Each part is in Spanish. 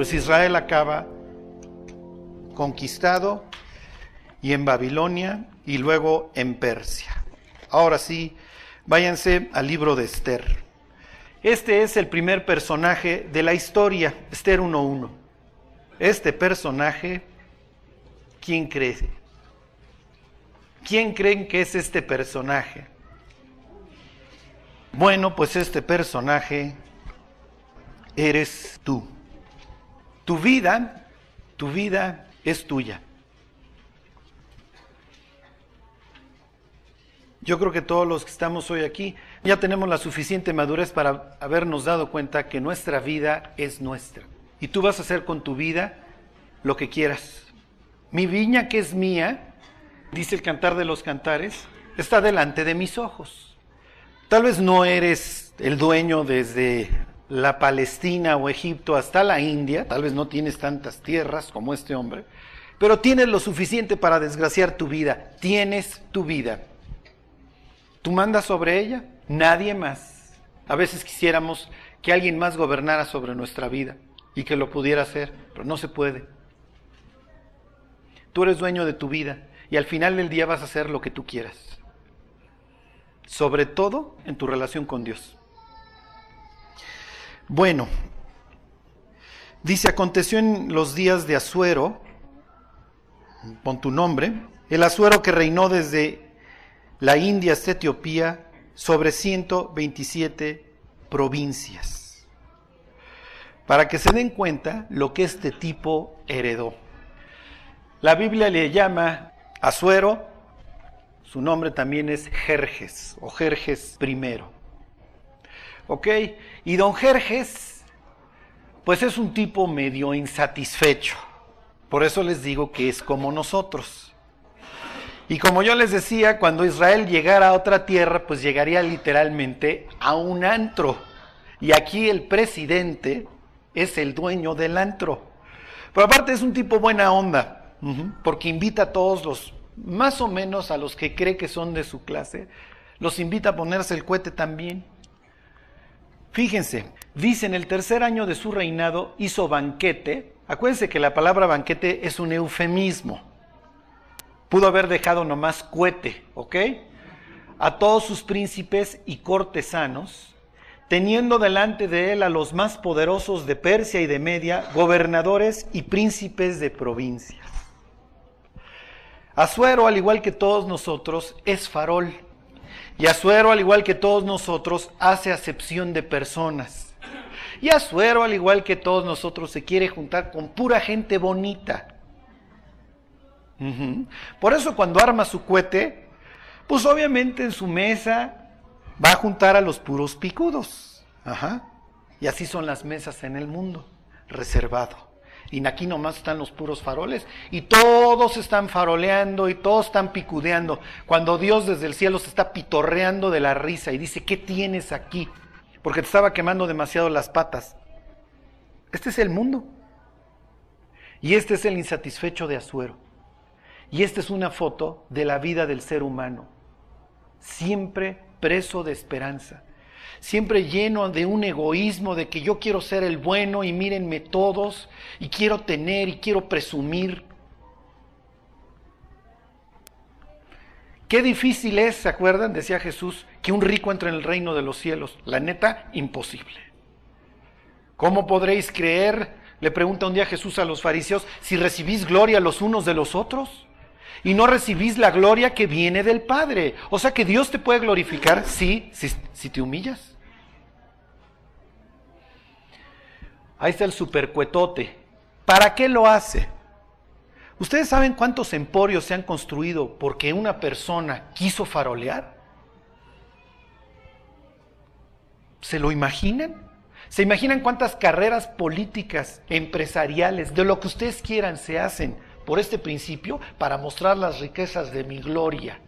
Pues Israel acaba conquistado y en Babilonia y luego en Persia. Ahora sí, váyanse al libro de Esther. Este es el primer personaje de la historia, Esther 1.1. Este personaje, ¿quién cree? ¿Quién creen que es este personaje? Bueno, pues este personaje eres tú. Tu vida, tu vida es tuya. Yo creo que todos los que estamos hoy aquí ya tenemos la suficiente madurez para habernos dado cuenta que nuestra vida es nuestra. Y tú vas a hacer con tu vida lo que quieras. Mi viña que es mía, dice el cantar de los cantares, está delante de mis ojos. Tal vez no eres el dueño desde la Palestina o Egipto hasta la India, tal vez no tienes tantas tierras como este hombre, pero tienes lo suficiente para desgraciar tu vida, tienes tu vida. Tú mandas sobre ella, nadie más. A veces quisiéramos que alguien más gobernara sobre nuestra vida y que lo pudiera hacer, pero no se puede. Tú eres dueño de tu vida y al final del día vas a hacer lo que tú quieras. Sobre todo en tu relación con Dios. Bueno, dice, aconteció en los días de Asuero, pon tu nombre, el Asuero que reinó desde la India hasta Etiopía sobre 127 provincias. Para que se den cuenta lo que este tipo heredó. La Biblia le llama Asuero, su nombre también es Jerjes o Jerjes I. ¿Ok? Y don Jerjes, pues es un tipo medio insatisfecho. Por eso les digo que es como nosotros. Y como yo les decía, cuando Israel llegara a otra tierra, pues llegaría literalmente a un antro. Y aquí el presidente es el dueño del antro. Pero aparte es un tipo buena onda, porque invita a todos los, más o menos a los que cree que son de su clase, los invita a ponerse el cohete también. Fíjense, dice en el tercer año de su reinado hizo banquete. Acuérdense que la palabra banquete es un eufemismo. Pudo haber dejado nomás cuete, ¿ok? A todos sus príncipes y cortesanos, teniendo delante de él a los más poderosos de Persia y de Media, gobernadores y príncipes de provincias. Asuero, al igual que todos nosotros, es farol. Y Asuero, al igual que todos nosotros, hace acepción de personas. Y Asuero, al igual que todos nosotros, se quiere juntar con pura gente bonita. Por eso cuando arma su cohete, pues obviamente en su mesa va a juntar a los puros picudos. Ajá. Y así son las mesas en el mundo, reservado. Y aquí nomás están los puros faroles. Y todos están faroleando y todos están picudeando. Cuando Dios desde el cielo se está pitorreando de la risa y dice, ¿qué tienes aquí? Porque te estaba quemando demasiado las patas. Este es el mundo. Y este es el insatisfecho de Azuero. Y esta es una foto de la vida del ser humano, siempre preso de esperanza, siempre lleno de un egoísmo de que yo quiero ser el bueno y mírenme todos y quiero tener y quiero presumir. Qué difícil es, ¿se acuerdan? Decía Jesús, que un rico entre en el reino de los cielos. La neta, imposible. ¿Cómo podréis creer? Le pregunta un día Jesús a los fariseos, si recibís gloria los unos de los otros y no recibís la gloria que viene del Padre. O sea que Dios te puede glorificar, sí, si, te humillas. Ahí está el supercuetote. ¿Para qué lo hace? ¿Ustedes saben cuántos emporios se han construido porque una persona quiso farolear? ¿Se lo imaginan? ¿Se imaginan cuántas carreras políticas, empresariales, de lo que ustedes quieran se hacen por este principio para mostrar las riquezas de mi gloria.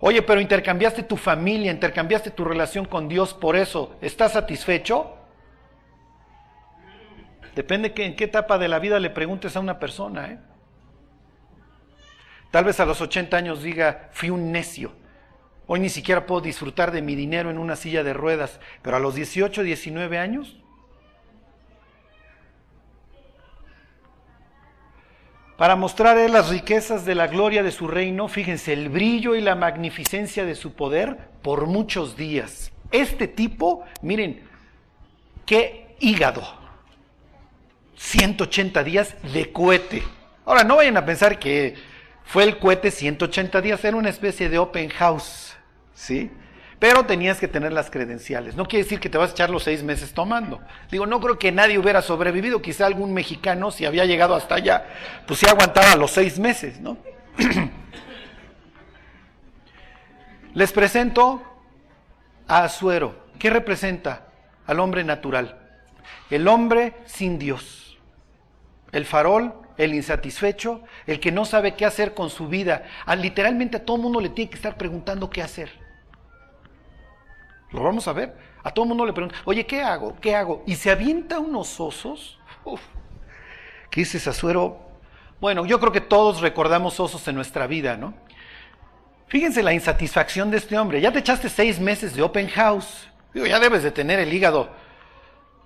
Oye, pero intercambiaste tu familia, intercambiaste tu relación con Dios por eso. ¿Estás satisfecho? Depende que, en qué etapa de la vida le preguntes a una persona. ¿eh? Tal vez a los 80 años diga, fui un necio. Hoy ni siquiera puedo disfrutar de mi dinero en una silla de ruedas, pero a los 18, 19 años... Para mostrar él las riquezas de la gloria de su reino, fíjense, el brillo y la magnificencia de su poder por muchos días. Este tipo, miren, qué hígado. 180 días de cohete. Ahora, no vayan a pensar que fue el cohete 180 días, era una especie de open house, ¿sí? Pero tenías que tener las credenciales. No quiere decir que te vas a echar los seis meses tomando. Digo, no creo que nadie hubiera sobrevivido. Quizá algún mexicano, si había llegado hasta allá, pues sí aguantaba los seis meses, ¿no? Les presento a Azuero. ¿Qué representa? Al hombre natural. El hombre sin Dios. El farol, el insatisfecho, el que no sabe qué hacer con su vida. A, literalmente a todo mundo le tiene que estar preguntando qué hacer. Lo vamos a ver. A todo mundo le pregunta, oye, ¿qué hago? ¿Qué hago? Y se avienta unos osos. Uf. ¿Qué dices, Azuero? Bueno, yo creo que todos recordamos osos en nuestra vida, ¿no? Fíjense la insatisfacción de este hombre. Ya te echaste seis meses de open house. Digo, ya debes de tener el hígado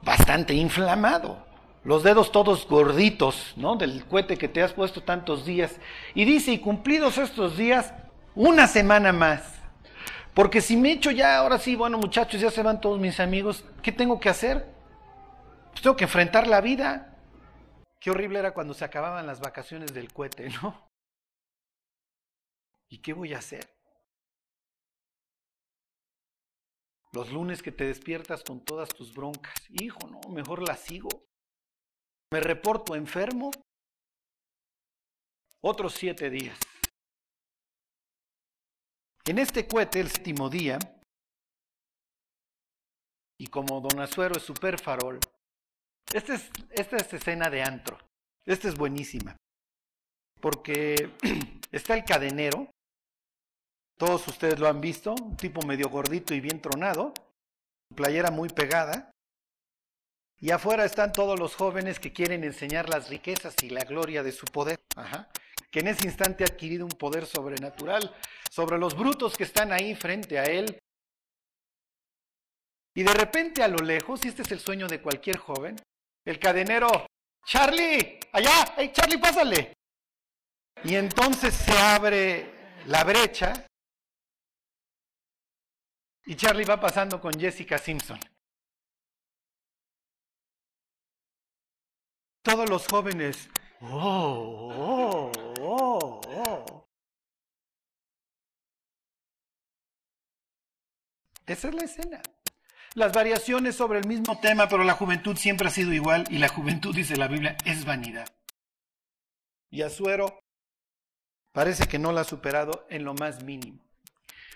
bastante inflamado. Los dedos todos gorditos, ¿no? Del cohete que te has puesto tantos días. Y dice, y cumplidos estos días, una semana más. Porque si me echo ya, ahora sí, bueno muchachos, ya se van todos mis amigos, ¿qué tengo que hacer? Pues tengo que enfrentar la vida. Qué horrible era cuando se acababan las vacaciones del cohete, ¿no? ¿Y qué voy a hacer? Los lunes que te despiertas con todas tus broncas. Hijo, no, mejor la sigo. Me reporto enfermo. Otros siete días. En este cohete, el séptimo día, y como Don Azuero es super farol, esta es, esta es escena de antro. Esta es buenísima. Porque está el cadenero, todos ustedes lo han visto, un tipo medio gordito y bien tronado, playera muy pegada, y afuera están todos los jóvenes que quieren enseñar las riquezas y la gloria de su poder. Que en ese instante ha adquirido un poder sobrenatural sobre los brutos que están ahí frente a él. Y de repente a lo lejos, y este es el sueño de cualquier joven, el cadenero, Charlie, allá, hey Charlie, pásale. Y entonces se abre la brecha y Charlie va pasando con Jessica Simpson. Todos los jóvenes, oh, oh, oh. Esa es la escena. Las variaciones sobre el mismo tema, pero la juventud siempre ha sido igual y la juventud, dice la Biblia, es vanidad. Y Azuero parece que no la ha superado en lo más mínimo.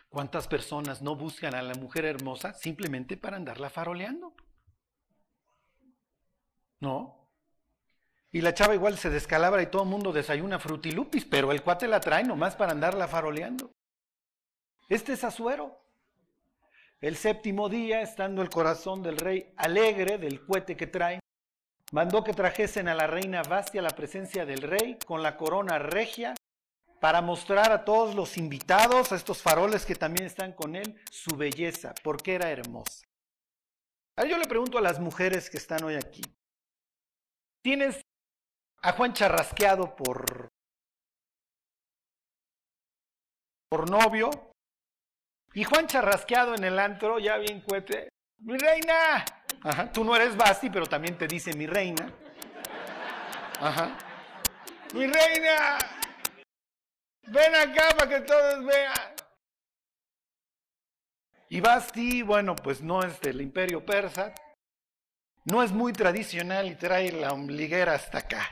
¿Cuántas personas no buscan a la mujer hermosa simplemente para andarla faroleando? ¿No? Y la chava igual se descalabra y todo el mundo desayuna frutilupis, pero el cuate la trae nomás para andarla faroleando. Este es Azuero. El séptimo día, estando el corazón del rey alegre del cohete que trae, mandó que trajesen a la reina Bastia a la presencia del rey con la corona regia para mostrar a todos los invitados, a estos faroles que también están con él, su belleza, porque era hermosa. Ahora yo le pregunto a las mujeres que están hoy aquí, ¿tienes a Juan charrasqueado por, por novio. Y Juan charrasqueado en el antro, ya bien cuete. Mi reina. Ajá, tú no eres Basti, pero también te dice mi reina. Ajá. Mi reina. Ven acá para que todos vean. Y Basti, bueno, pues no es del imperio persa. No es muy tradicional y trae la ombliguera hasta acá.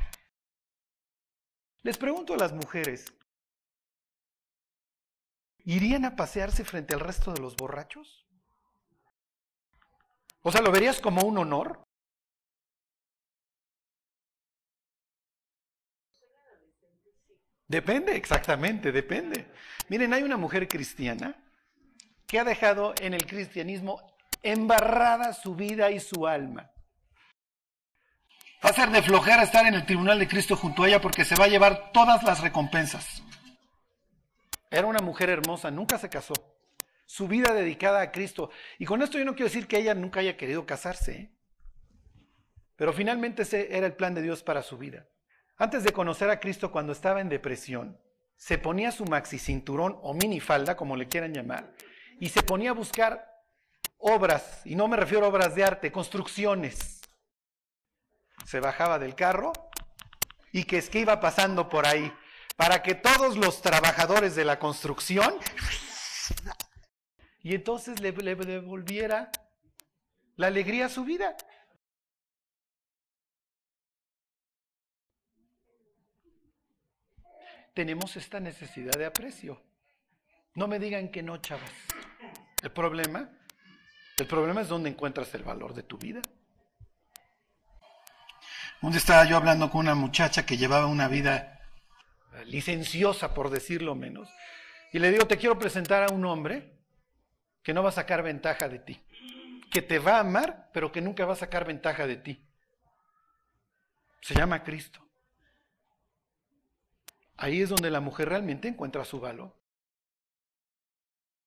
Les pregunto a las mujeres, ¿irían a pasearse frente al resto de los borrachos? O sea, ¿lo verías como un honor? Depende, exactamente, depende. Miren, hay una mujer cristiana que ha dejado en el cristianismo embarrada su vida y su alma. Va a ser de flojera estar en el tribunal de Cristo junto a ella porque se va a llevar todas las recompensas. Era una mujer hermosa, nunca se casó. Su vida dedicada a Cristo. Y con esto yo no quiero decir que ella nunca haya querido casarse. ¿eh? Pero finalmente ese era el plan de Dios para su vida. Antes de conocer a Cristo cuando estaba en depresión, se ponía su maxi cinturón o minifalda, como le quieran llamar, y se ponía a buscar obras, y no me refiero a obras de arte, construcciones. Se bajaba del carro y que es que iba pasando por ahí, para que todos los trabajadores de la construcción, y entonces le, le devolviera la alegría a su vida. tenemos esta necesidad de aprecio. No me digan que no, chavas. El problema, el problema es dónde encuentras el valor de tu vida. Un día estaba yo hablando con una muchacha que llevaba una vida licenciosa, por decirlo menos, y le digo, te quiero presentar a un hombre que no va a sacar ventaja de ti, que te va a amar, pero que nunca va a sacar ventaja de ti. Se llama Cristo. Ahí es donde la mujer realmente encuentra su valor.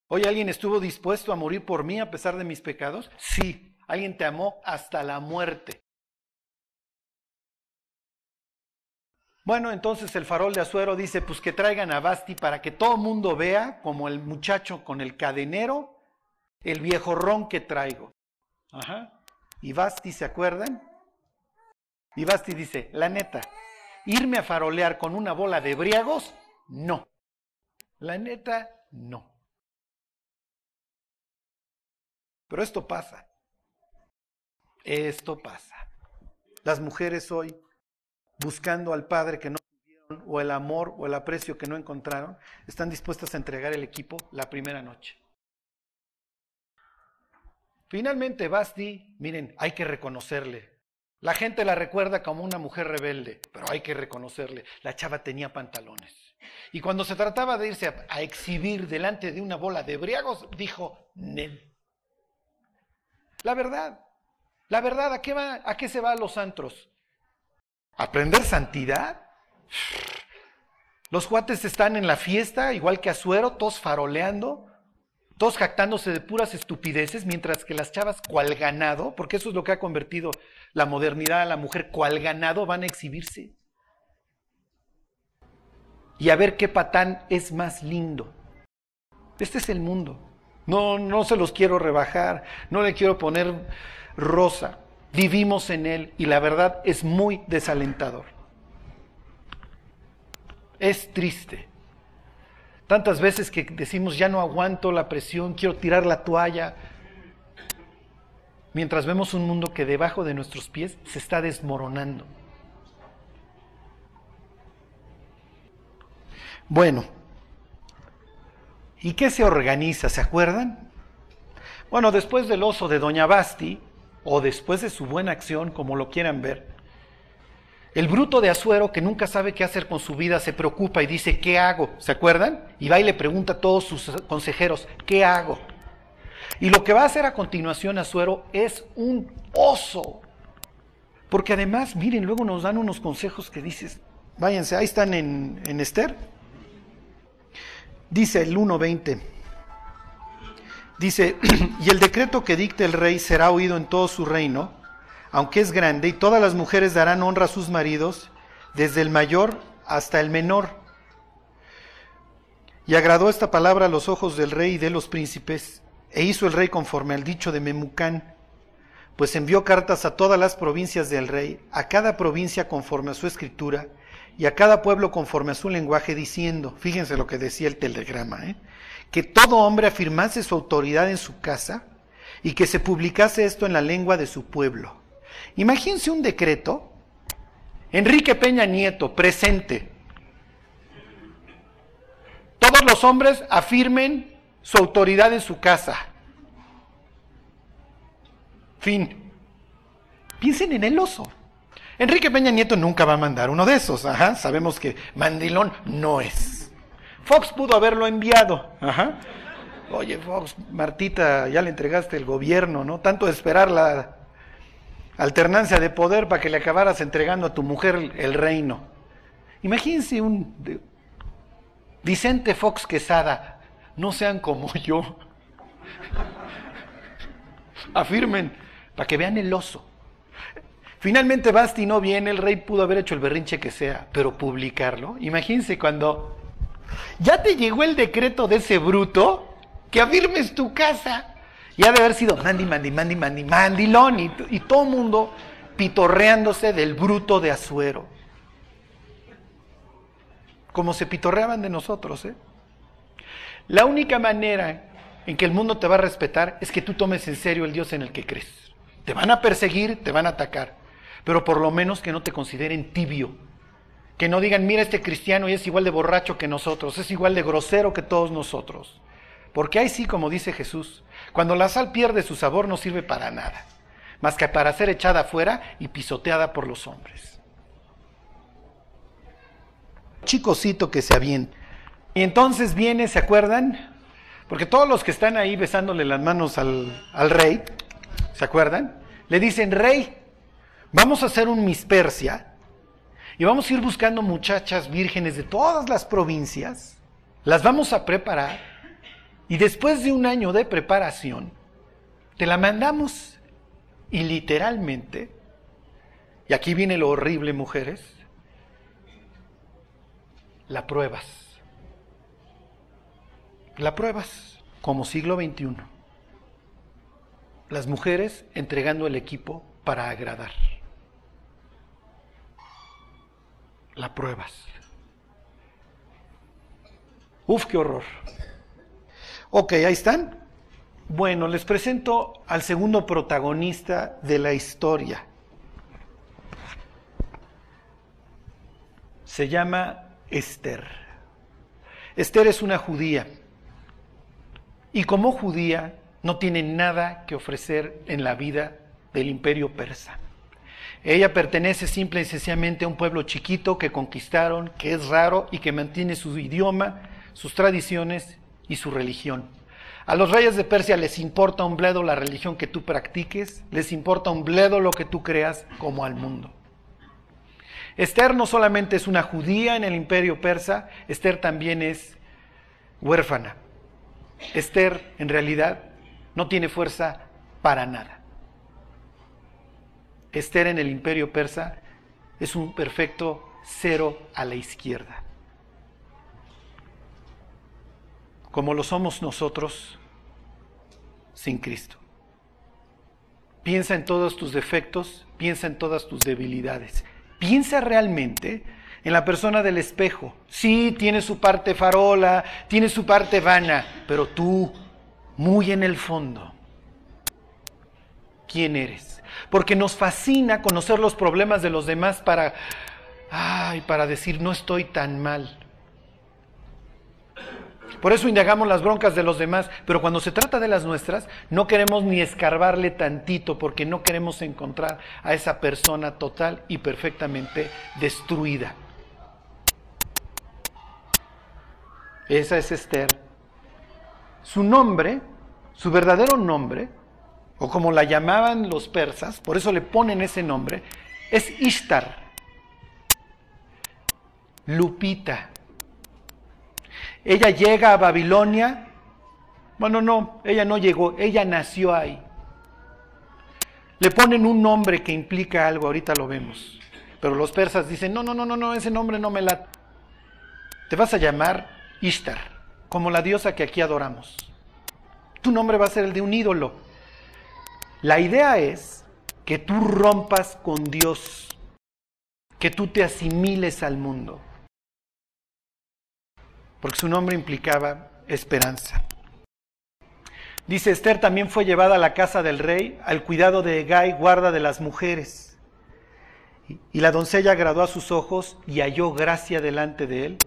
Hoy alguien estuvo dispuesto a morir por mí a pesar de mis pecados. Sí, alguien te amó hasta la muerte. Bueno, entonces el farol de Azuero dice, pues que traigan a Basti para que todo mundo vea como el muchacho con el cadenero, el viejo ron que traigo. Ajá. Y Basti, ¿se acuerdan? Y Basti dice, la neta, irme a farolear con una bola de briagos, no. La neta, no. Pero esto pasa. Esto pasa. Las mujeres hoy, buscando al padre que no tuvieron, o el amor o el aprecio que no encontraron, están dispuestas a entregar el equipo la primera noche. Finalmente, Basti, miren, hay que reconocerle, la gente la recuerda como una mujer rebelde, pero hay que reconocerle, la chava tenía pantalones. Y cuando se trataba de irse a, exhibir delante de una bola de briagos, dijo, Nel. La verdad, la verdad, ¿a qué, va, ¿a qué se va a los antros? ¿Aprender santidad? Los cuates están en la fiesta, igual que Azuero, todos faroleando, todos jactándose de puras estupideces, mientras que las chavas cual ganado, porque eso es lo que ha convertido la modernidad a la mujer, cual ganado van a exhibirse. Y a ver qué patán es más lindo. Este es el mundo. No, no se los quiero rebajar, no le quiero poner rosa. Vivimos en él y la verdad es muy desalentador. Es triste. Tantas veces que decimos, ya no aguanto la presión, quiero tirar la toalla, mientras vemos un mundo que debajo de nuestros pies se está desmoronando. Bueno, ¿y qué se organiza? ¿Se acuerdan? Bueno, después del oso de Doña Basti, o después de su buena acción, como lo quieran ver, el bruto de Azuero, que nunca sabe qué hacer con su vida, se preocupa y dice, ¿qué hago? ¿Se acuerdan? Y va y le pregunta a todos sus consejeros, ¿qué hago? Y lo que va a hacer a continuación Azuero es un oso. Porque además, miren, luego nos dan unos consejos que dices, váyanse, ahí están en, en Esther. Dice el 1.20. Dice, y el decreto que dicte el rey será oído en todo su reino aunque es grande, y todas las mujeres darán honra a sus maridos, desde el mayor hasta el menor. Y agradó esta palabra a los ojos del rey y de los príncipes, e hizo el rey conforme al dicho de Memucán, pues envió cartas a todas las provincias del rey, a cada provincia conforme a su escritura, y a cada pueblo conforme a su lenguaje, diciendo, fíjense lo que decía el telegrama, ¿eh? Que todo hombre afirmase su autoridad en su casa, y que se publicase esto en la lengua de su pueblo Imagínense un decreto, Enrique Peña Nieto, presente. Todos los hombres afirmen su autoridad en su casa. Fin. Piensen en el oso. Enrique Peña Nieto nunca va a mandar uno de esos. Ajá. Sabemos que mandilón no es. Fox pudo haberlo enviado. Ajá. Oye, Fox, Martita, ya le entregaste el gobierno, ¿no? Tanto esperar la alternancia de poder para que le acabaras entregando a tu mujer el reino. Imagínense un Vicente Fox Quesada, no sean como yo. Afirmen, para que vean el oso. Finalmente Basti no viene, el rey pudo haber hecho el berrinche que sea, pero publicarlo. Imagínense cuando ya te llegó el decreto de ese bruto que afirmes tu casa. Y ha de haber sido mandi, mandi, mandi, mandi, mandilón y, y todo mundo pitorreándose del bruto de Azuero. Como se pitorreaban de nosotros, ¿eh? La única manera en que el mundo te va a respetar es que tú tomes en serio el Dios en el que crees. Te van a perseguir, te van a atacar, pero por lo menos que no te consideren tibio. Que no digan, mira este cristiano y es igual de borracho que nosotros, es igual de grosero que todos nosotros. Porque ahí sí, como dice Jesús, cuando la sal pierde su sabor no sirve para nada, más que para ser echada afuera y pisoteada por los hombres. Chicosito que se avienta. Y entonces viene, ¿se acuerdan? Porque todos los que están ahí besándole las manos al, al rey, ¿se acuerdan? Le dicen, rey, vamos a hacer un mispersia y vamos a ir buscando muchachas vírgenes de todas las provincias, las vamos a preparar y después de un año de preparación, te la mandamos y literalmente, y aquí viene lo horrible, mujeres, la pruebas. La pruebas como siglo XXI. Las mujeres entregando el equipo para agradar. La pruebas. Uf, qué horror. Ok, ahí están. Bueno, les presento al segundo protagonista de la historia. Se llama Esther. Esther es una judía y como judía no tiene nada que ofrecer en la vida del imperio persa. Ella pertenece simple y sencillamente a un pueblo chiquito que conquistaron, que es raro y que mantiene su idioma, sus tradiciones y su religión. A los reyes de Persia les importa un bledo la religión que tú practiques, les importa un bledo lo que tú creas como al mundo. Esther no solamente es una judía en el imperio persa, Esther también es huérfana. Esther en realidad no tiene fuerza para nada. Esther en el imperio persa es un perfecto cero a la izquierda. Como lo somos nosotros sin Cristo. Piensa en todos tus defectos, piensa en todas tus debilidades piensa realmente en la persona del espejo. Sí, tiene su parte farola, tiene su parte vana, pero tú, muy en el fondo, ¿quién eres? Porque nos fascina conocer los problemas de los demás para, ay, para decir, no estoy tan mal. Por eso indagamos las broncas de los demás, pero cuando se trata de las nuestras, no queremos ni escarbarle tantito porque no queremos encontrar a esa persona total y perfectamente destruida. Esa es Esther. Su nombre, su verdadero nombre, o como la llamaban los persas, por eso le ponen ese nombre, es Ishtar, Lupita. Ella llega a Babilonia. Bueno, no, ella no llegó, ella nació ahí. Le ponen un nombre que implica algo, ahorita lo vemos. Pero los persas dicen, no, no, no, no, no, ese nombre no me la... Te vas a llamar Ishtar, como la diosa que aquí adoramos. Tu nombre va a ser el de un ídolo. La idea es que tú rompas con Dios, que tú te asimiles al mundo porque su nombre implicaba esperanza. Dice Esther también fue llevada a la casa del rey al cuidado de Egay, guarda de las mujeres. Y la doncella agradó a sus ojos y halló gracia delante de él,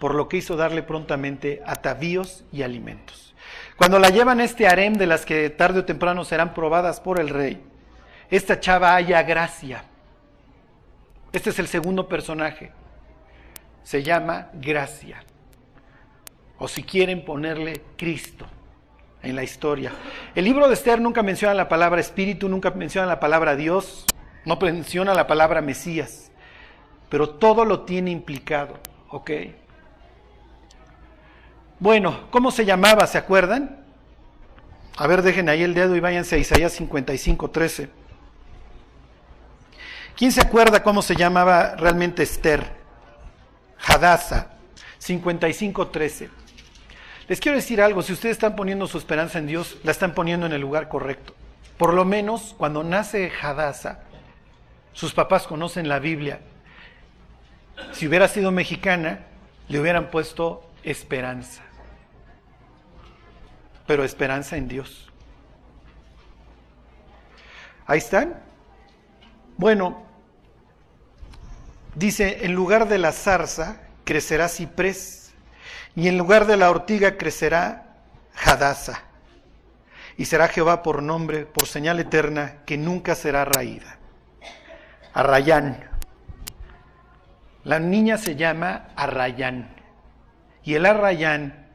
por lo que hizo darle prontamente atavíos y alimentos. Cuando la llevan este harem de las que tarde o temprano serán probadas por el rey, esta chava halla gracia. Este es el segundo personaje. Se llama Gracia o si quieren ponerle Cristo en la historia. El libro de Esther nunca menciona la palabra espíritu, nunca menciona la palabra Dios, no menciona la palabra Mesías, pero todo lo tiene implicado, ¿ok? Bueno, ¿cómo se llamaba? ¿Se acuerdan? A ver, dejen ahí el dedo y váyanse a Isaías 55, 13. ¿Quién se acuerda cómo se llamaba realmente Esther? Hadassah, 55.13. Les quiero decir algo, si ustedes están poniendo su esperanza en Dios, la están poniendo en el lugar correcto. Por lo menos cuando nace Hadassah, sus papás conocen la Biblia. Si hubiera sido mexicana, le hubieran puesto esperanza. Pero esperanza en Dios. Ahí están. Bueno, dice, en lugar de la zarza crecerá ciprés, y en lugar de la ortiga crecerá jadaza. Y será Jehová por nombre, por señal eterna, que nunca será raída. Arrayán. La niña se llama Arrayán. Y el Arrayán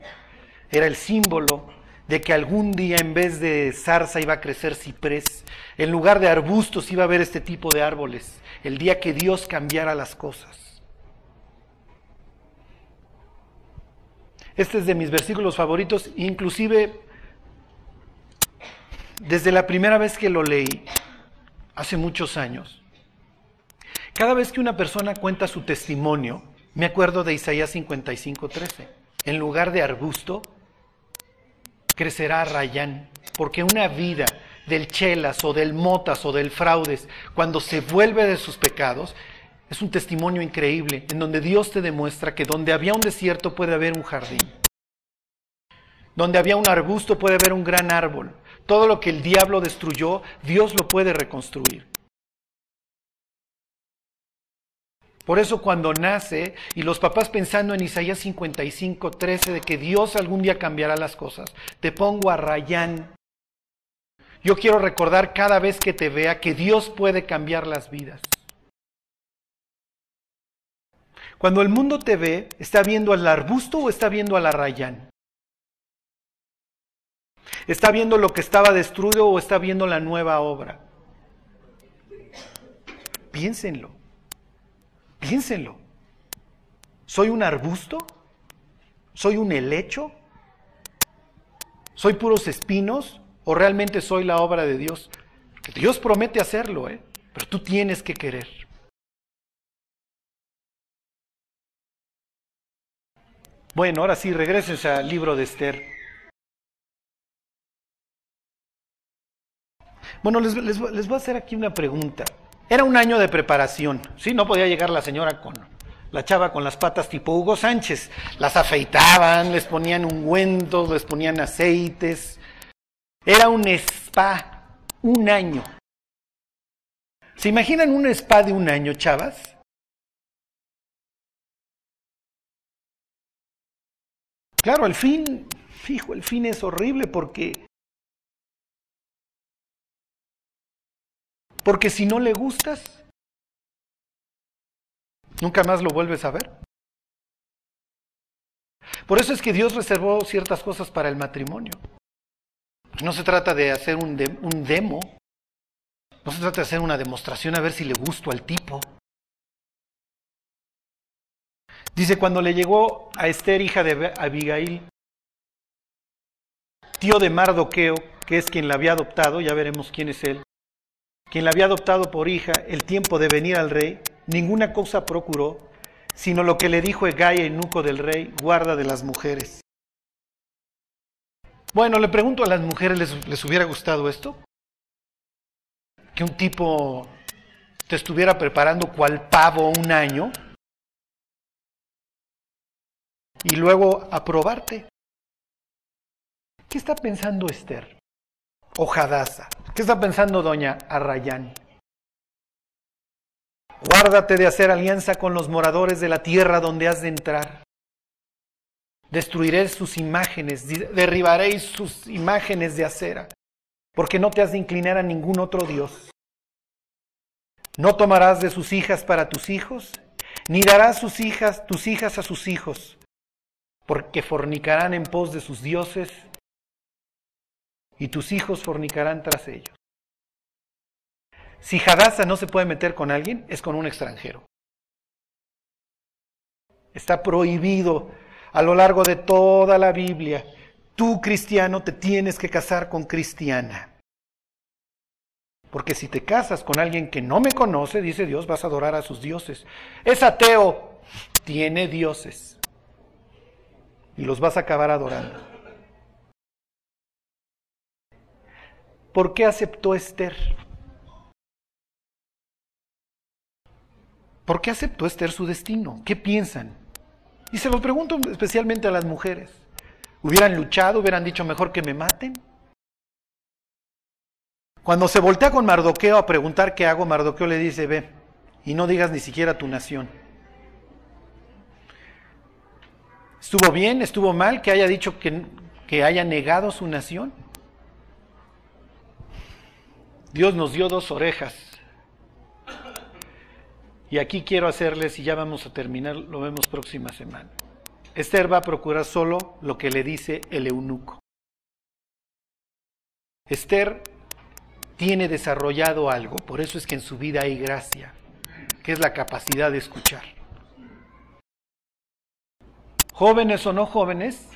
era el símbolo de que algún día en vez de zarza iba a crecer ciprés, en lugar de arbustos iba a haber este tipo de árboles, el día que Dios cambiara las cosas. Este es de mis versículos favoritos, inclusive desde la primera vez que lo leí, hace muchos años. Cada vez que una persona cuenta su testimonio, me acuerdo de Isaías 55:13. En lugar de arbusto, crecerá rayán, porque una vida del chelas o del motas o del fraudes, cuando se vuelve de sus pecados, es un testimonio increíble en donde Dios te demuestra que donde había un desierto puede haber un jardín. Donde había un arbusto puede haber un gran árbol. Todo lo que el diablo destruyó, Dios lo puede reconstruir. Por eso cuando nace y los papás pensando en Isaías 55, 13 de que Dios algún día cambiará las cosas, te pongo a Rayán. Yo quiero recordar cada vez que te vea que Dios puede cambiar las vidas. Cuando el mundo te ve, ¿está viendo al arbusto o está viendo a la Rayán? ¿Está viendo lo que estaba destruido o está viendo la nueva obra? Piénsenlo. Piénsenlo. ¿Soy un arbusto? ¿Soy un helecho? ¿Soy puros espinos? ¿O realmente soy la obra de Dios? Dios promete hacerlo, ¿eh? pero tú tienes que querer. Bueno, ahora sí, regresen al libro de Esther. Bueno, les, les voy a hacer aquí una pregunta. Era un año de preparación, ¿sí? No podía llegar la señora con la chava con las patas tipo Hugo Sánchez. Las afeitaban, les ponían ungüentos, les ponían aceites. Era un spa, un año. ¿Se imaginan un spa de un año, chavas? Claro, el fin, fijo, el fin es horrible porque Porque si no le gustas, nunca más lo vuelves a ver. Por eso es que Dios reservó ciertas cosas para el matrimonio. No se trata de hacer un, demo, no se trata de hacer una demostración a ver si le gusto al tipo. Dice, cuando le llegó a Esther, hija de Abigail, tío de Mardoqueo, que es quien la había adoptado, ya veremos quién es él, quien la había adoptado por hija, el tiempo de venir al rey, ninguna cosa procuró, sino lo que le dijo Egay, eunuco del rey, guarda de las mujeres. Bueno, le pregunto a las mujeres, ¿les, ¿les hubiera gustado esto? Que un tipo te estuviera preparando cual pavo un año y luego aprobarte. ¿Qué está pensando Esther? Ojadaza. ¿Qué está pensando doña Arrayán? Guárdate de hacer alianza con los moradores de la tierra donde has de entrar. Destruiré sus imágenes, derribaréis sus imágenes de acera, porque no te has de inclinar a ningún otro Dios. No tomarás de sus hijas para tus hijos, ni darás sus hijas, tus hijas a sus hijos, porque fornicarán en pos de sus dioses y tus hijos fornicarán tras ellos. Si Hadassah no se puede meter con alguien, es con un extranjero. Está prohibido a lo largo de toda la Biblia. Tú, cristiano, te tienes que casar con cristiana. Porque si te casas con alguien que no me conoce, dice Dios, vas a adorar a sus dioses. Es ateo, tiene dioses. Y los vas a acabar adorando. ¿Por qué aceptó Esther? ¿Por qué aceptó Esther su destino? ¿Qué piensan? Y se lo pregunto especialmente a las mujeres. ¿Hubieran luchado? ¿Hubieran dicho mejor que me maten? Cuando se voltea con Mardoqueo a preguntar qué hago, Mardoqueo le dice, ve, y no digas ni siquiera tu nación. ¿Estuvo bien? ¿Estuvo mal que haya dicho que, que haya negado su nación? Dios nos dio dos orejas. Y aquí quiero hacerles, y ya vamos a terminar, lo vemos próxima semana. Esther va a procurar solo lo que le dice el eunuco. Esther tiene desarrollado algo, por eso es que en su vida hay gracia, que es la capacidad de escuchar. Jóvenes o no jóvenes,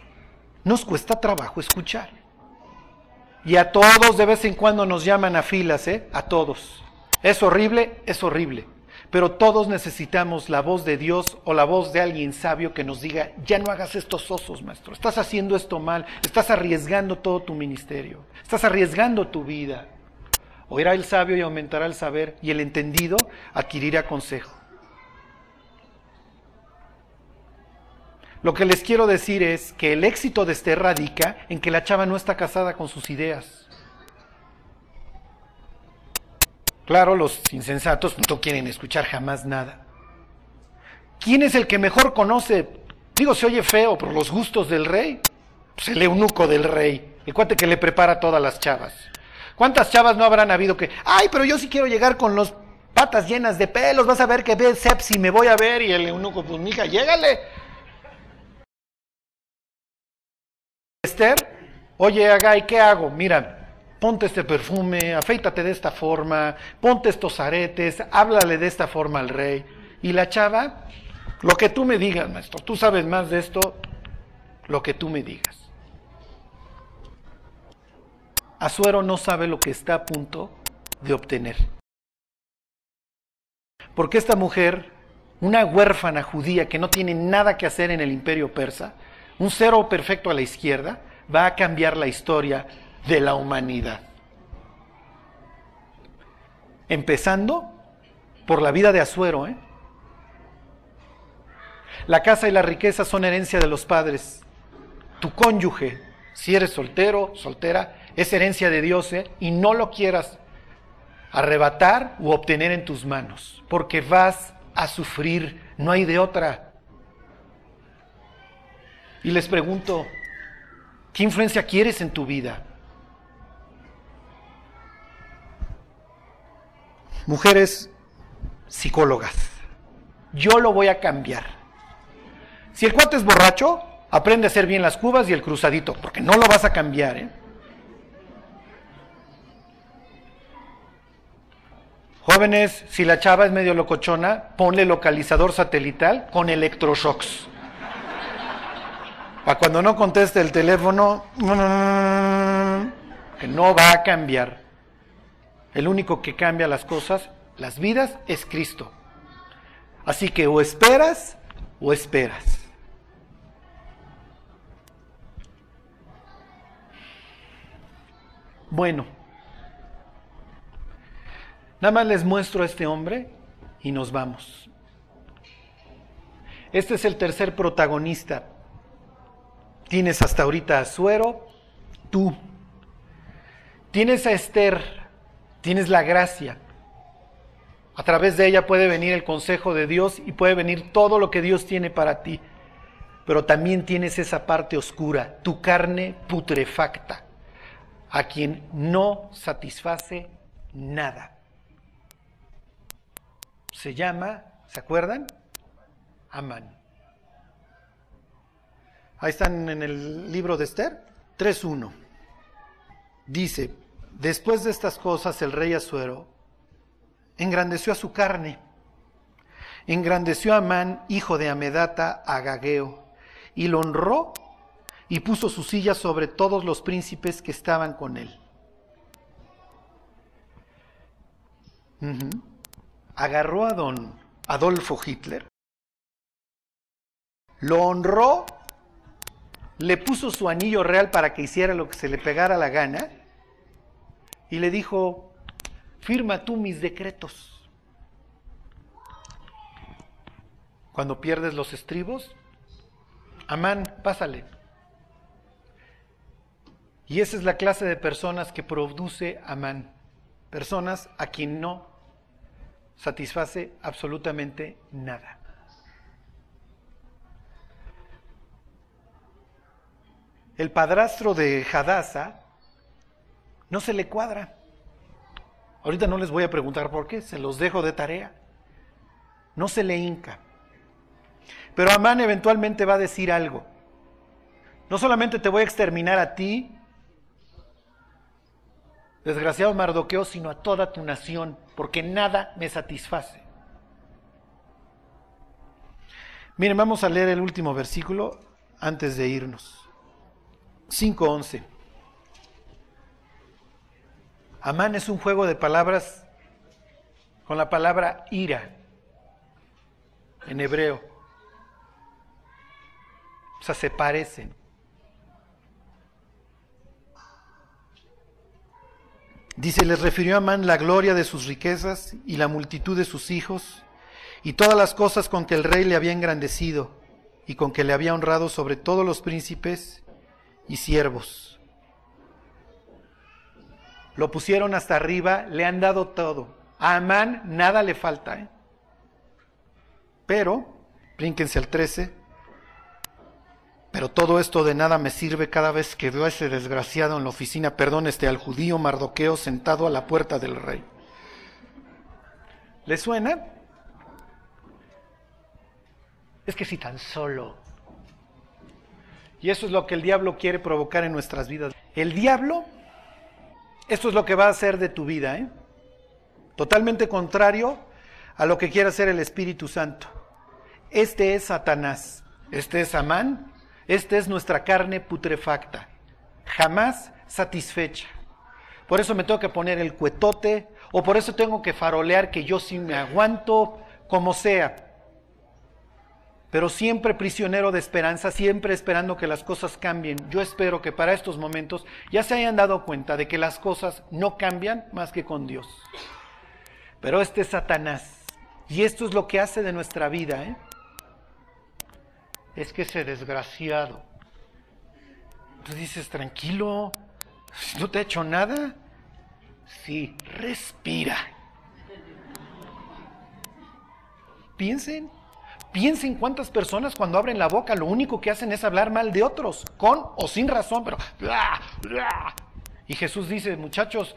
nos cuesta trabajo escuchar. Y a todos de vez en cuando nos llaman a filas, ¿eh? A todos. Es horrible, es horrible. Pero todos necesitamos la voz de Dios o la voz de alguien sabio que nos diga, ya no hagas estos osos, maestro. Estás haciendo esto mal. Estás arriesgando todo tu ministerio. Estás arriesgando tu vida. Oirá el sabio y aumentará el saber, y el entendido adquirirá consejo. Lo que les quiero decir es que el éxito de este radica en que la chava no está casada con sus ideas. Claro, los insensatos no quieren escuchar jamás nada. ¿Quién es el que mejor conoce? Digo, se oye feo, por los gustos del rey. Pues el eunuco del rey, el cuate que le prepara todas las chavas. ¿Cuántas chavas no habrán habido que, ay, pero yo sí quiero llegar con los patas llenas de pelos, vas a ver que ve sepsi, me voy a ver, y el eunuco, pues mija, llégale. Esther, oye, Agay, ¿qué hago? Mira, ponte este perfume, afeítate de esta forma, ponte estos aretes, háblale de esta forma al rey. Y la chava, lo que tú me digas, maestro, tú sabes más de esto, lo que tú me digas. Azuero no sabe lo que está a punto de obtener. Porque esta mujer, una huérfana judía que no tiene nada que hacer en el imperio persa, un cero perfecto a la izquierda, va a cambiar la historia de la humanidad. Empezando por la vida de Azuero. ¿eh? La casa y la riqueza son herencia de los padres. Tu cónyuge, si eres soltero, soltera, es herencia de Dios ¿eh? y no lo quieras arrebatar u obtener en tus manos, porque vas a sufrir, no hay de otra. Y les pregunto, ¿qué influencia quieres en tu vida? Mujeres psicólogas, yo lo voy a cambiar. Si el cuate es borracho, aprende a hacer bien las cubas y el cruzadito, porque no lo vas a cambiar, ¿eh? Jóvenes, si la chava es medio locochona, ponle localizador satelital con electroshocks. Para cuando no conteste el teléfono, que no va a cambiar. El único que cambia las cosas, las vidas, es Cristo. Así que o esperas o esperas. Bueno. Nada más les muestro a este hombre y nos vamos. Este es el tercer protagonista. Tienes hasta ahorita a Suero, tú. Tienes a Esther, tienes la gracia. A través de ella puede venir el consejo de Dios y puede venir todo lo que Dios tiene para ti. Pero también tienes esa parte oscura, tu carne putrefacta, a quien no satisface nada se llama, ¿se acuerdan? Amán. Ahí están en el libro de Esther 3.1. Dice, después de estas cosas el rey Azuero engrandeció a su carne, engrandeció a Amán, hijo de Amedata, Agageo, y lo honró y puso su silla sobre todos los príncipes que estaban con él. agarró a don Adolfo Hitler, lo honró, le puso su anillo real para que hiciera lo que se le pegara la gana y le dijo, firma tú mis decretos. Cuando pierdes los estribos, Amán, pásale. Y esa es la clase de personas que produce Amán. Personas a quien no satisface absolutamente nada. El padrastro de Hadasa no se le cuadra. Ahorita no les voy a preguntar por qué, se los dejo de tarea. No se le hinca. Pero Amán eventualmente va a decir algo. No solamente te voy a exterminar a ti, desgraciado Mardoqueo, sino a toda tu nación, porque nada me satisface. Miren, vamos a leer el último versículo antes de irnos. 5.11. Amán es un juego de palabras con la palabra ira en hebreo. O sea, se parecen. Dice, les refirió a Amán la gloria de sus riquezas y la multitud de sus hijos y todas las cosas con que el rey le había engrandecido y con que le había honrado sobre todos los príncipes y siervos. Lo pusieron hasta arriba, le han dado todo. A Amán nada le falta. ¿eh? Pero, brínquense al 13, pero todo esto de nada me sirve cada vez que veo a ese desgraciado en la oficina, perdón, este al judío Mardoqueo sentado a la puerta del rey. ¿Le suena? Es que si tan solo. Y eso es lo que el diablo quiere provocar en nuestras vidas. El diablo, esto es lo que va a hacer de tu vida, ¿eh? Totalmente contrario a lo que quiere hacer el Espíritu Santo. Este es Satanás, este es Amán, esta es nuestra carne putrefacta, jamás satisfecha. Por eso me tengo que poner el cuetote, o por eso tengo que farolear que yo sí me aguanto, como sea. Pero siempre prisionero de esperanza, siempre esperando que las cosas cambien. Yo espero que para estos momentos ya se hayan dado cuenta de que las cosas no cambian más que con Dios. Pero este es Satanás. Y esto es lo que hace de nuestra vida. ¿eh? es que ese desgraciado. Tú dices, tranquilo, no te ha hecho nada. Sí, respira. Piensen, piensen cuántas personas cuando abren la boca lo único que hacen es hablar mal de otros, con o sin razón, pero... Y Jesús dice, muchachos,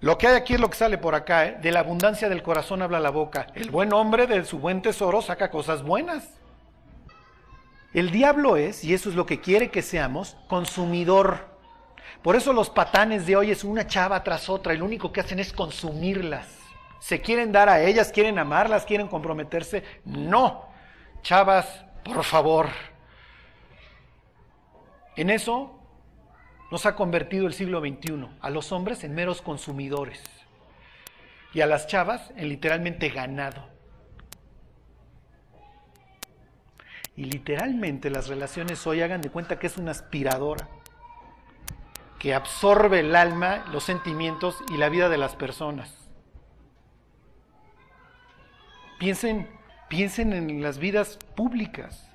lo que hay aquí es lo que sale por acá, ¿eh? de la abundancia del corazón habla la boca. El buen hombre de su buen tesoro saca cosas buenas. El diablo es, y eso es lo que quiere que seamos, consumidor. Por eso los patanes de hoy es una chava tras otra y lo único que hacen es consumirlas. Se quieren dar a ellas, quieren amarlas, quieren comprometerse. No, chavas, por favor. En eso nos ha convertido el siglo XXI, a los hombres en meros consumidores y a las chavas en literalmente ganado. Y literalmente las relaciones hoy hagan de cuenta que es una aspiradora que absorbe el alma, los sentimientos y la vida de las personas. Piensen, piensen en las vidas públicas,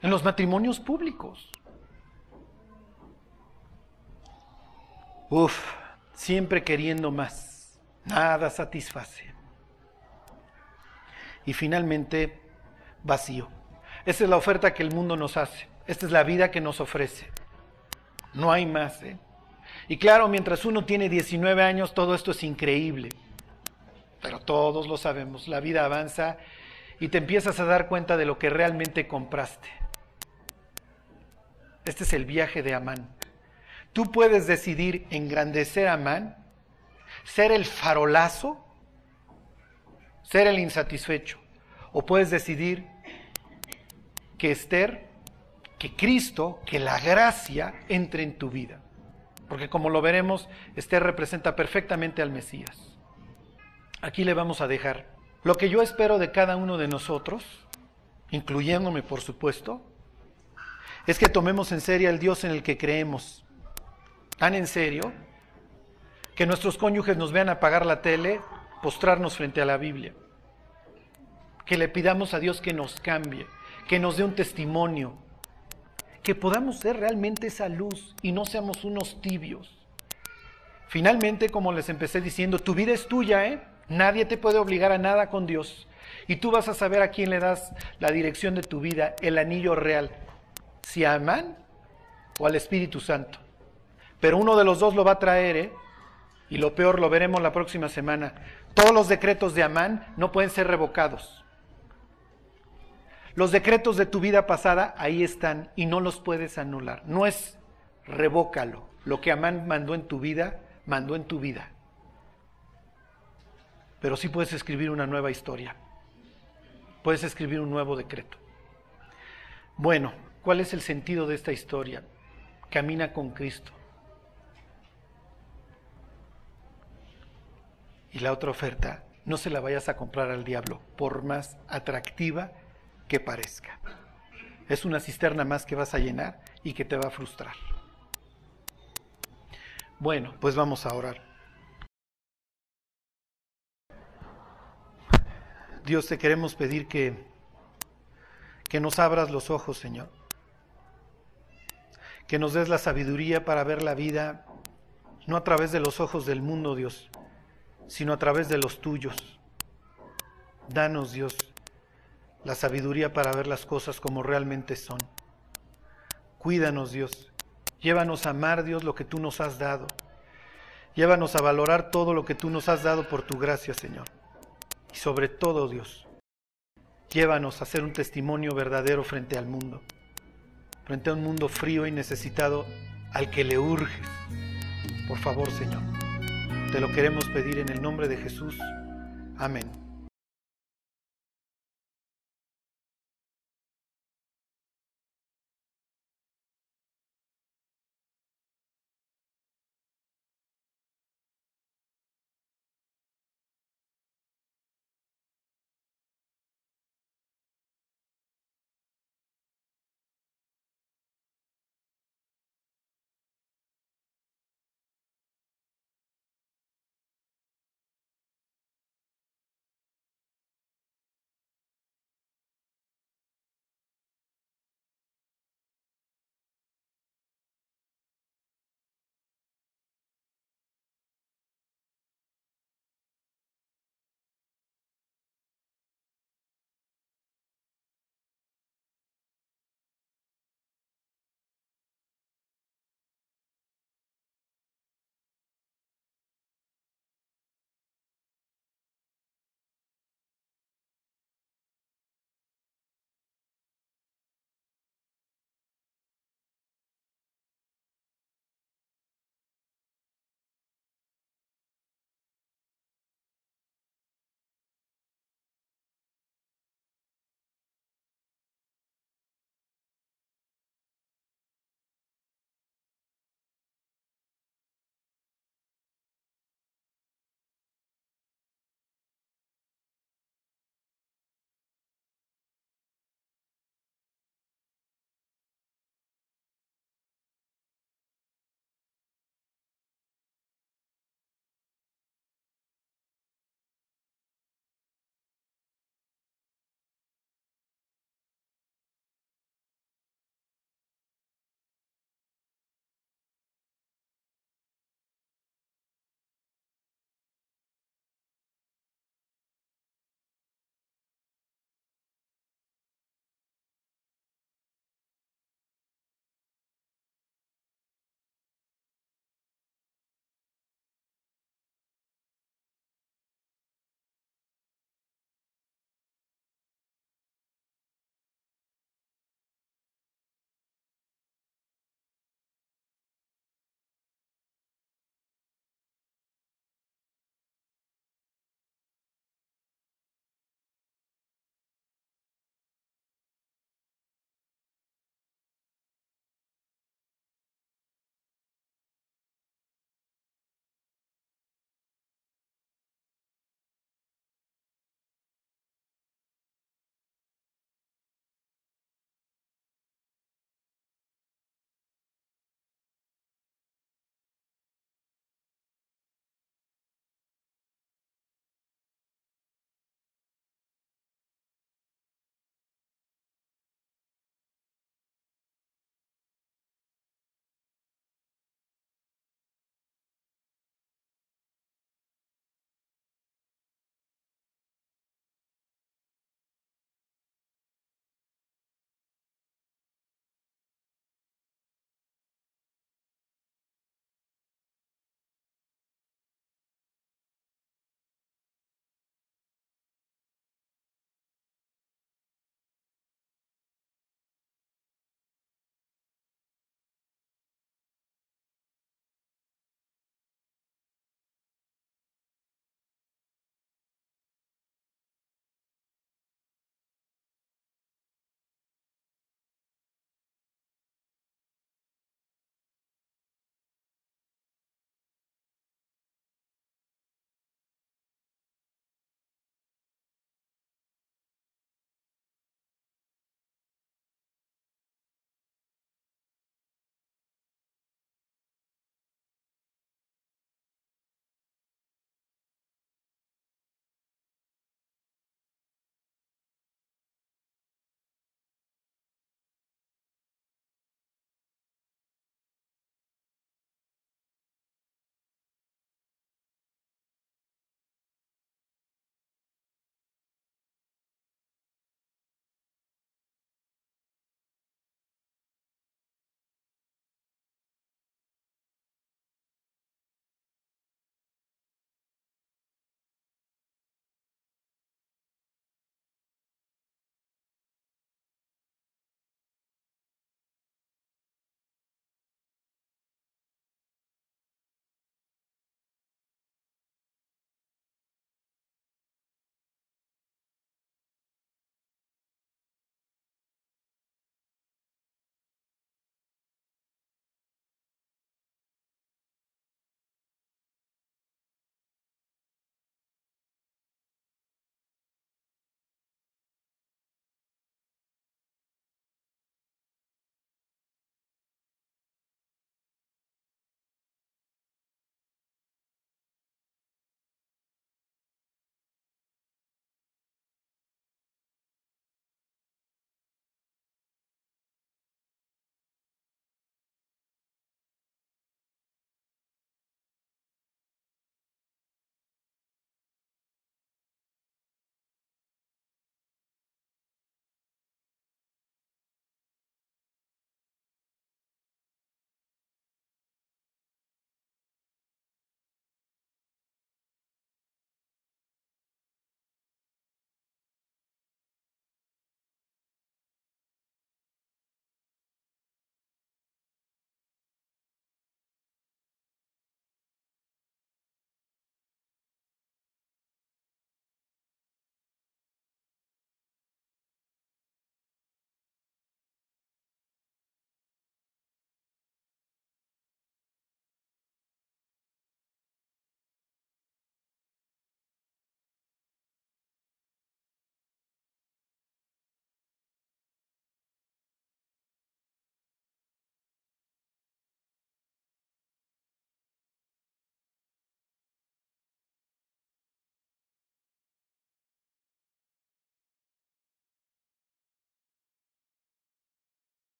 en los matrimonios públicos. Uf, siempre queriendo más, nada satisface. Y finalmente, vacío. Esa es la oferta que el mundo nos hace. Esta es la vida que nos ofrece. No hay más. ¿eh? Y claro, mientras uno tiene 19 años, todo esto es increíble. Pero todos lo sabemos. La vida avanza y te empiezas a dar cuenta de lo que realmente compraste. Este es el viaje de Amán. Tú puedes decidir engrandecer a Amán, ser el farolazo, ser el insatisfecho. O puedes decidir que Esther, que Cristo, que la gracia entre en tu vida. Porque como lo veremos, Esther representa perfectamente al Mesías. Aquí le vamos a dejar. Lo que yo espero de cada uno de nosotros, incluyéndome por supuesto, es que tomemos en serio al Dios en el que creemos. Tan en serio que nuestros cónyuges nos vean apagar la tele, postrarnos frente a la Biblia. Que le pidamos a Dios que nos cambie, que nos dé un testimonio, que podamos ser realmente esa luz y no seamos unos tibios. Finalmente, como les empecé diciendo, tu vida es tuya, ¿eh? Nadie te puede obligar a nada con Dios. Y tú vas a saber a quién le das la dirección de tu vida, el anillo real. Si a Amán o al Espíritu Santo. Pero uno de los dos lo va a traer, ¿eh? Y lo peor lo veremos la próxima semana. Todos los decretos de Amán no pueden ser revocados. Los decretos de tu vida pasada ahí están y no los puedes anular. No es revócalo. Lo que Amán mandó en tu vida, mandó en tu vida. Pero sí puedes escribir una nueva historia. Puedes escribir un nuevo decreto. Bueno, ¿cuál es el sentido de esta historia? Camina con Cristo. Y la otra oferta, no se la vayas a comprar al diablo, por más atractiva que parezca. Es una cisterna más que vas a llenar y que te va a frustrar. Bueno, pues vamos a orar. Dios, te queremos pedir que, que nos abras los ojos, Señor. Que nos des la sabiduría para ver la vida no a través de los ojos del mundo, Dios, sino a través de los tuyos. Danos, Dios, la sabiduría para ver las cosas como realmente son. Cuídanos, Dios. Llévanos a amar, Dios, lo que tú nos has dado. Llévanos a valorar todo lo que tú nos has dado por tu gracia, Señor. Y sobre todo, Dios, llévanos a ser un testimonio verdadero frente al mundo. Frente a un mundo frío y necesitado al que le urges. Por favor, Señor. Te lo queremos pedir en el nombre de Jesús. Amén.